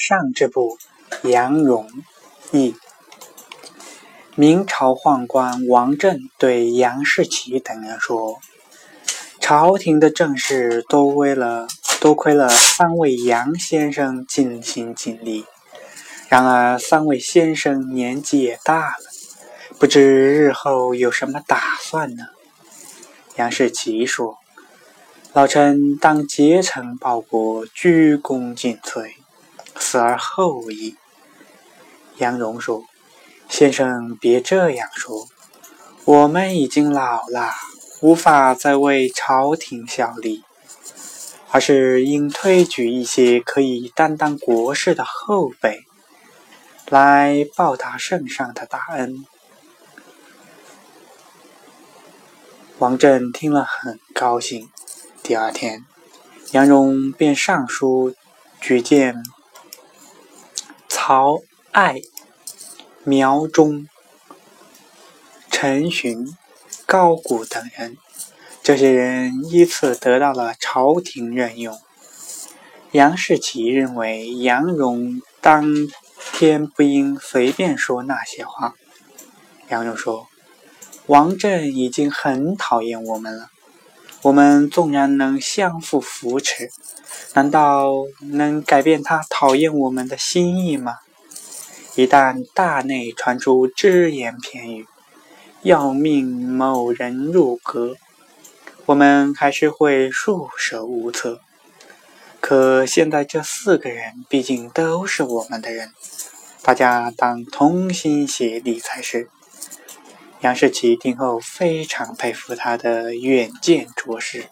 上之部杨荣译。明朝宦官王振对杨士奇等人说：“朝廷的政事多为了多亏了三位杨先生尽心尽力。然而三位先生年纪也大了，不知日后有什么打算呢？”杨士奇说：“老臣当竭诚报国，鞠躬尽瘁，死而后已。”杨荣说。先生别这样说，我们已经老了，无法再为朝廷效力，而是应推举一些可以担当国事的后辈，来报答圣上的大恩。王振听了很高兴。第二天，杨荣便上书举荐曹爱。苗中、陈寻、高古等人，这些人依次得到了朝廷任用。杨士奇认为杨荣当天不应随便说那些话。杨荣说：“王振已经很讨厌我们了，我们纵然能相互扶持，难道能改变他讨厌我们的心意吗？”一旦大内传出只言片语，要命某人入阁，我们还是会束手无策。可现在这四个人毕竟都是我们的人，大家当同心协力才是。杨士奇听后非常佩服他的远见卓识。